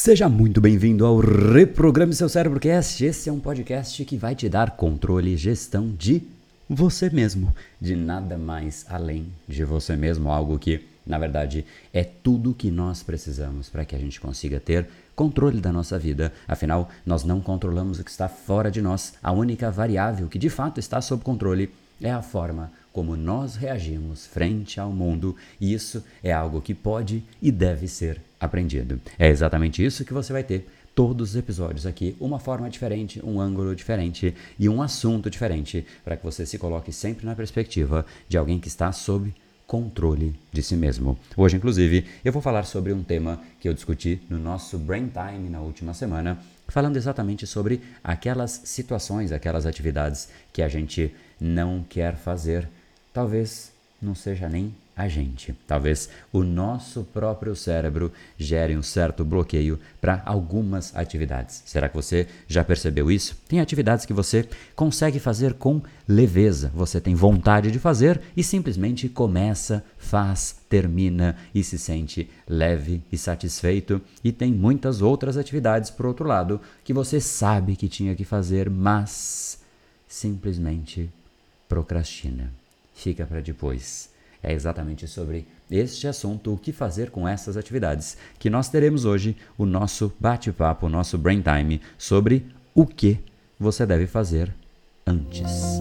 Seja muito bem-vindo ao Reprograme Seu Cérebro Cast. Esse é um podcast que vai te dar controle e gestão de você mesmo, de nada mais além de você mesmo, algo que, na verdade, é tudo que nós precisamos para que a gente consiga ter controle da nossa vida. Afinal, nós não controlamos o que está fora de nós. A única variável que de fato está sob controle é a forma como nós reagimos frente ao mundo, e isso é algo que pode e deve ser aprendido. É exatamente isso que você vai ter todos os episódios aqui, uma forma diferente, um ângulo diferente e um assunto diferente, para que você se coloque sempre na perspectiva de alguém que está sob controle de si mesmo. Hoje, inclusive, eu vou falar sobre um tema que eu discuti no nosso Brain Time na última semana, falando exatamente sobre aquelas situações, aquelas atividades que a gente não quer fazer. Talvez não seja nem a gente. Talvez o nosso próprio cérebro gere um certo bloqueio para algumas atividades. Será que você já percebeu isso? Tem atividades que você consegue fazer com leveza, você tem vontade de fazer e simplesmente começa, faz, termina e se sente leve e satisfeito. E tem muitas outras atividades, por outro lado, que você sabe que tinha que fazer, mas simplesmente procrastina fica para depois. É exatamente sobre este assunto, o que fazer com essas atividades, que nós teremos hoje o nosso bate-papo, o nosso brain time sobre o que você deve fazer antes.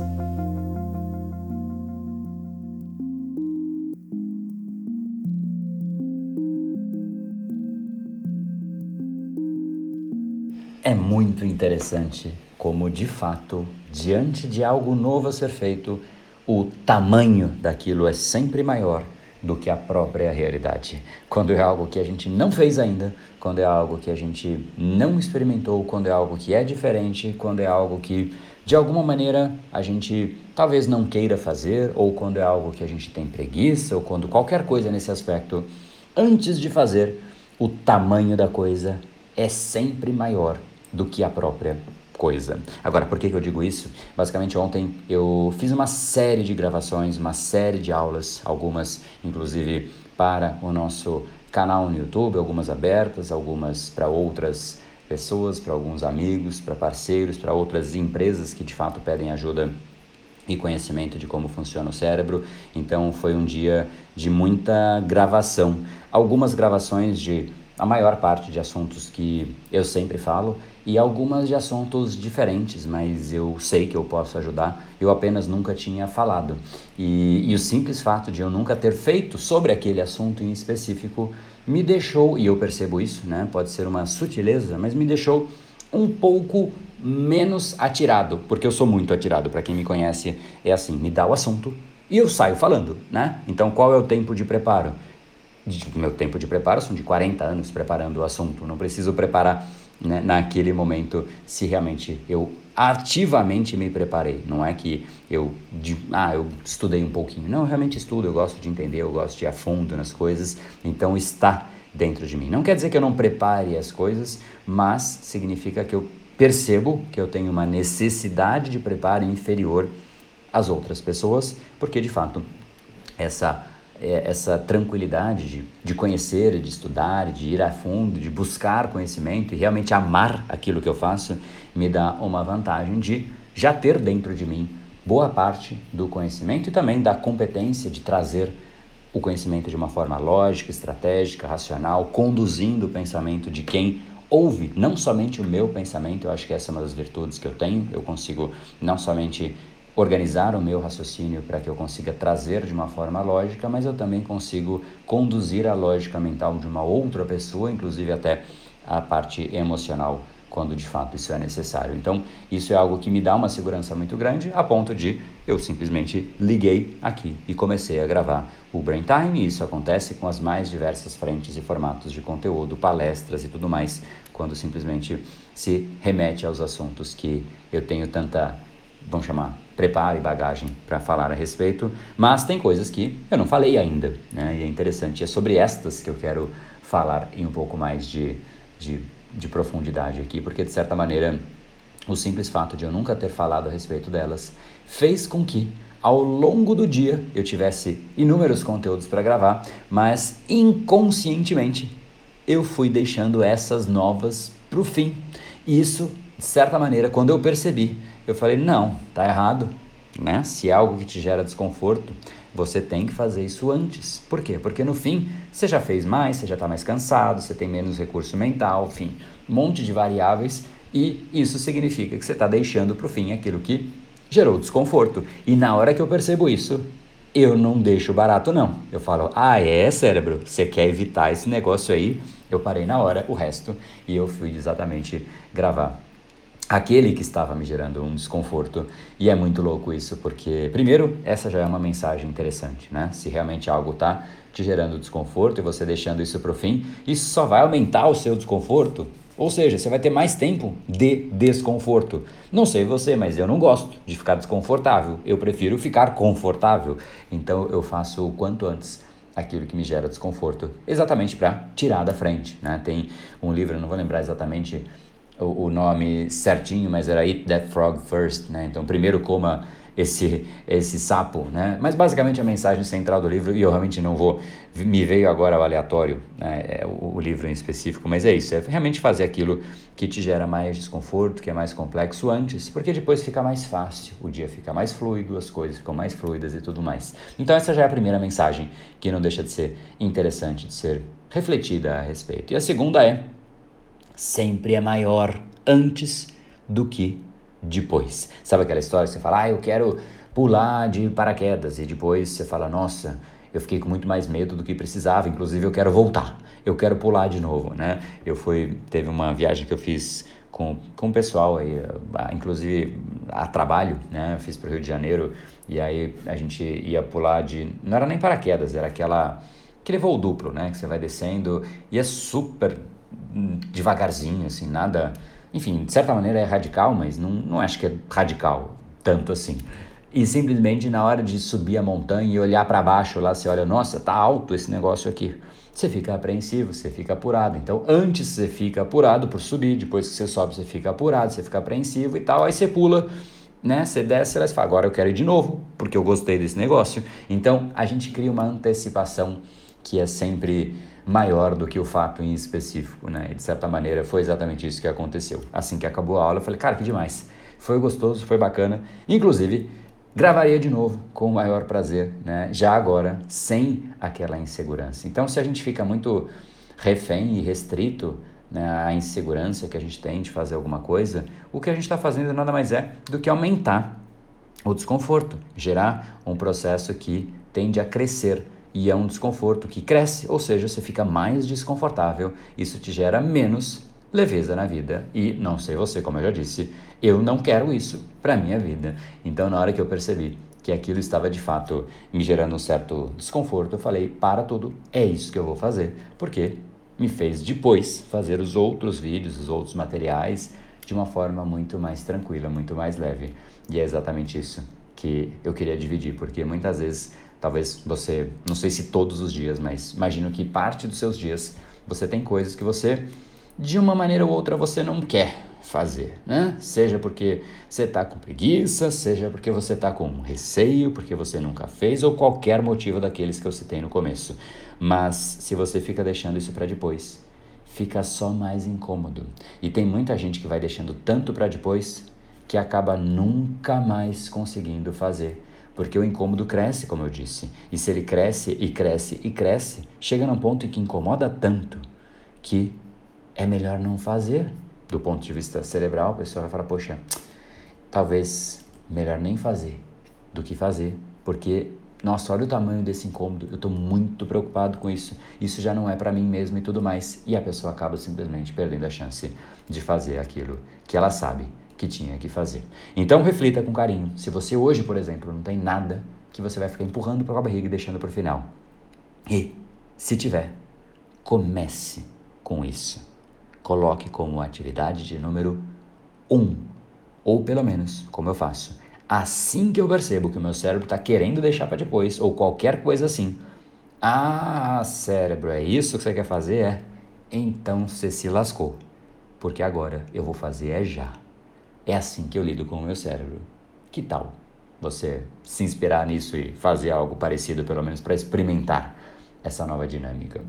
É muito interessante como, de fato, diante de algo novo a ser feito, o tamanho daquilo é sempre maior do que a própria realidade. Quando é algo que a gente não fez ainda, quando é algo que a gente não experimentou, quando é algo que é diferente, quando é algo que de alguma maneira a gente talvez não queira fazer, ou quando é algo que a gente tem preguiça, ou quando qualquer coisa nesse aspecto, antes de fazer, o tamanho da coisa é sempre maior do que a própria coisa. Agora, por que, que eu digo isso? Basicamente, ontem eu fiz uma série de gravações, uma série de aulas, algumas inclusive para o nosso canal no YouTube, algumas abertas, algumas para outras pessoas, para alguns amigos, para parceiros, para outras empresas que de fato pedem ajuda e conhecimento de como funciona o cérebro. Então foi um dia de muita gravação. Algumas gravações de a maior parte de assuntos que eu sempre falo e algumas de assuntos diferentes, mas eu sei que eu posso ajudar, eu apenas nunca tinha falado. E, e o simples fato de eu nunca ter feito sobre aquele assunto em específico me deixou, e eu percebo isso, né? Pode ser uma sutileza, mas me deixou um pouco menos atirado, porque eu sou muito atirado, para quem me conhece, é assim, me dá o assunto e eu saio falando, né? Então qual é o tempo de preparo? De, meu tempo de preparo são de 40 anos preparando o assunto, não preciso preparar né, naquele momento se realmente eu ativamente me preparei. Não é que eu, de, ah, eu estudei um pouquinho. Não, eu realmente estudo, eu gosto de entender, eu gosto de ir a fundo nas coisas, então está dentro de mim. Não quer dizer que eu não prepare as coisas, mas significa que eu percebo que eu tenho uma necessidade de preparo inferior às outras pessoas, porque de fato essa essa tranquilidade de, de conhecer, de estudar, de ir a fundo, de buscar conhecimento e realmente amar aquilo que eu faço, me dá uma vantagem de já ter dentro de mim boa parte do conhecimento e também da competência de trazer o conhecimento de uma forma lógica, estratégica, racional, conduzindo o pensamento de quem ouve, não somente o meu pensamento, eu acho que essa é uma das virtudes que eu tenho, eu consigo não somente organizar o meu raciocínio para que eu consiga trazer de uma forma lógica, mas eu também consigo conduzir a lógica mental de uma outra pessoa, inclusive até a parte emocional, quando de fato isso é necessário. Então, isso é algo que me dá uma segurança muito grande, a ponto de eu simplesmente liguei aqui e comecei a gravar o Brain Time. E isso acontece com as mais diversas frentes e formatos de conteúdo, palestras e tudo mais, quando simplesmente se remete aos assuntos que eu tenho tanta vamos chamar, preparo e bagagem para falar a respeito, mas tem coisas que eu não falei ainda, né? E é interessante. É sobre estas que eu quero falar em um pouco mais de, de, de profundidade aqui, porque de certa maneira o simples fato de eu nunca ter falado a respeito delas fez com que ao longo do dia eu tivesse inúmeros conteúdos para gravar, mas inconscientemente eu fui deixando essas novas para o fim. E isso, de certa maneira, quando eu percebi, eu falei: não, tá errado. Né? Se é algo que te gera desconforto, você tem que fazer isso antes. Por quê? Porque no fim, você já fez mais, você já está mais cansado, você tem menos recurso mental, enfim, um monte de variáveis. E isso significa que você está deixando para o fim aquilo que gerou desconforto. E na hora que eu percebo isso, eu não deixo barato, não. Eu falo, ah, é, cérebro, você quer evitar esse negócio aí? Eu parei na hora, o resto, e eu fui exatamente gravar aquele que estava me gerando um desconforto. E é muito louco isso, porque, primeiro, essa já é uma mensagem interessante, né? Se realmente algo está te gerando desconforto e você deixando isso para o fim, isso só vai aumentar o seu desconforto. Ou seja, você vai ter mais tempo de desconforto. Não sei você, mas eu não gosto de ficar desconfortável. Eu prefiro ficar confortável. Então eu faço o quanto antes aquilo que me gera desconforto, exatamente para tirar da frente. Né? Tem um livro, não vou lembrar exatamente o, o, nome certinho, mas era Eat That Frog First, né? Então, primeiro coma esse, esse sapo, né? Mas basicamente a mensagem central do livro, e eu realmente não vou, me veio agora o aleatório, né? É o, o, livro em específico, mas é isso, é realmente fazer aquilo que te gera mais desconforto, que é mais complexo antes, porque depois fica mais fácil, o dia fica mais fluido, as coisas ficam mais fluidas e tudo mais. Então essa já é a primeira mensagem que não deixa de ser interessante, de ser refletida a respeito. E a segunda é, sempre é maior antes do que depois. Sabe aquela história você fala, ah, eu quero pular de paraquedas, e depois você fala, nossa, eu fiquei com muito mais medo do que precisava, inclusive eu quero voltar, eu quero pular de novo, né? Eu fui, teve uma viagem que eu fiz com, com o pessoal aí, inclusive a trabalho, né? Eu fiz para o Rio de Janeiro e aí a gente ia pular de, não era nem paraquedas, era aquela aquele voo duplo, né? Que você vai descendo e é super devagarzinho, assim, nada. Enfim, de certa maneira é radical, mas não, não acho que é radical tanto assim. E simplesmente na hora de subir a montanha e olhar para baixo lá, você olha, nossa, tá alto esse negócio aqui. Você fica apreensivo, você fica apurado. Então, antes você fica apurado por subir, depois que você sobe, você fica apurado, você fica apreensivo e tal. Aí você pula, né? Você desce, você fala, agora eu quero ir de novo, porque eu gostei desse negócio. Então, a gente cria uma antecipação que é sempre maior do que o fato em específico, né? E de certa maneira foi exatamente isso que aconteceu. Assim que acabou a aula, eu falei, cara, que demais. Foi gostoso, foi bacana. Inclusive, gravaria de novo com o maior prazer, né? Já agora, sem aquela insegurança. Então, se a gente fica muito refém e restrito né, à insegurança que a gente tem de fazer alguma coisa, o que a gente está fazendo nada mais é do que aumentar o desconforto, gerar um processo que tende a crescer e é um desconforto que cresce, ou seja, você fica mais desconfortável, isso te gera menos leveza na vida. E não sei você, como eu já disse, eu não quero isso para minha vida. Então, na hora que eu percebi que aquilo estava de fato me gerando um certo desconforto, eu falei: para tudo, é isso que eu vou fazer, porque me fez depois fazer os outros vídeos, os outros materiais de uma forma muito mais tranquila, muito mais leve. E é exatamente isso que eu queria dividir, porque muitas vezes Talvez você, não sei se todos os dias, mas imagino que parte dos seus dias você tem coisas que você, de uma maneira ou outra, você não quer fazer, né? Seja porque você está com preguiça, seja porque você está com receio, porque você nunca fez, ou qualquer motivo daqueles que eu citei no começo. Mas se você fica deixando isso para depois, fica só mais incômodo. E tem muita gente que vai deixando tanto para depois que acaba nunca mais conseguindo fazer porque o incômodo cresce, como eu disse. E se ele cresce e cresce e cresce, chega num ponto em que incomoda tanto que é melhor não fazer. Do ponto de vista cerebral, a pessoa vai falar: poxa, talvez melhor nem fazer do que fazer, porque nossa, olha o tamanho desse incômodo, eu estou muito preocupado com isso, isso já não é para mim mesmo e tudo mais. E a pessoa acaba simplesmente perdendo a chance de fazer aquilo que ela sabe que tinha que fazer. Então reflita com carinho. Se você hoje, por exemplo, não tem nada que você vai ficar empurrando para a barriga e deixando para o final. E, se tiver, comece com isso. Coloque como atividade de número um, ou pelo menos, como eu faço. Assim que eu percebo que o meu cérebro está querendo deixar para depois, ou qualquer coisa assim. Ah, cérebro, é isso que você quer fazer? É? Então você se lascou. Porque agora eu vou fazer é já. É assim que eu lido com o meu cérebro. Que tal você se inspirar nisso e fazer algo parecido, pelo menos para experimentar essa nova dinâmica?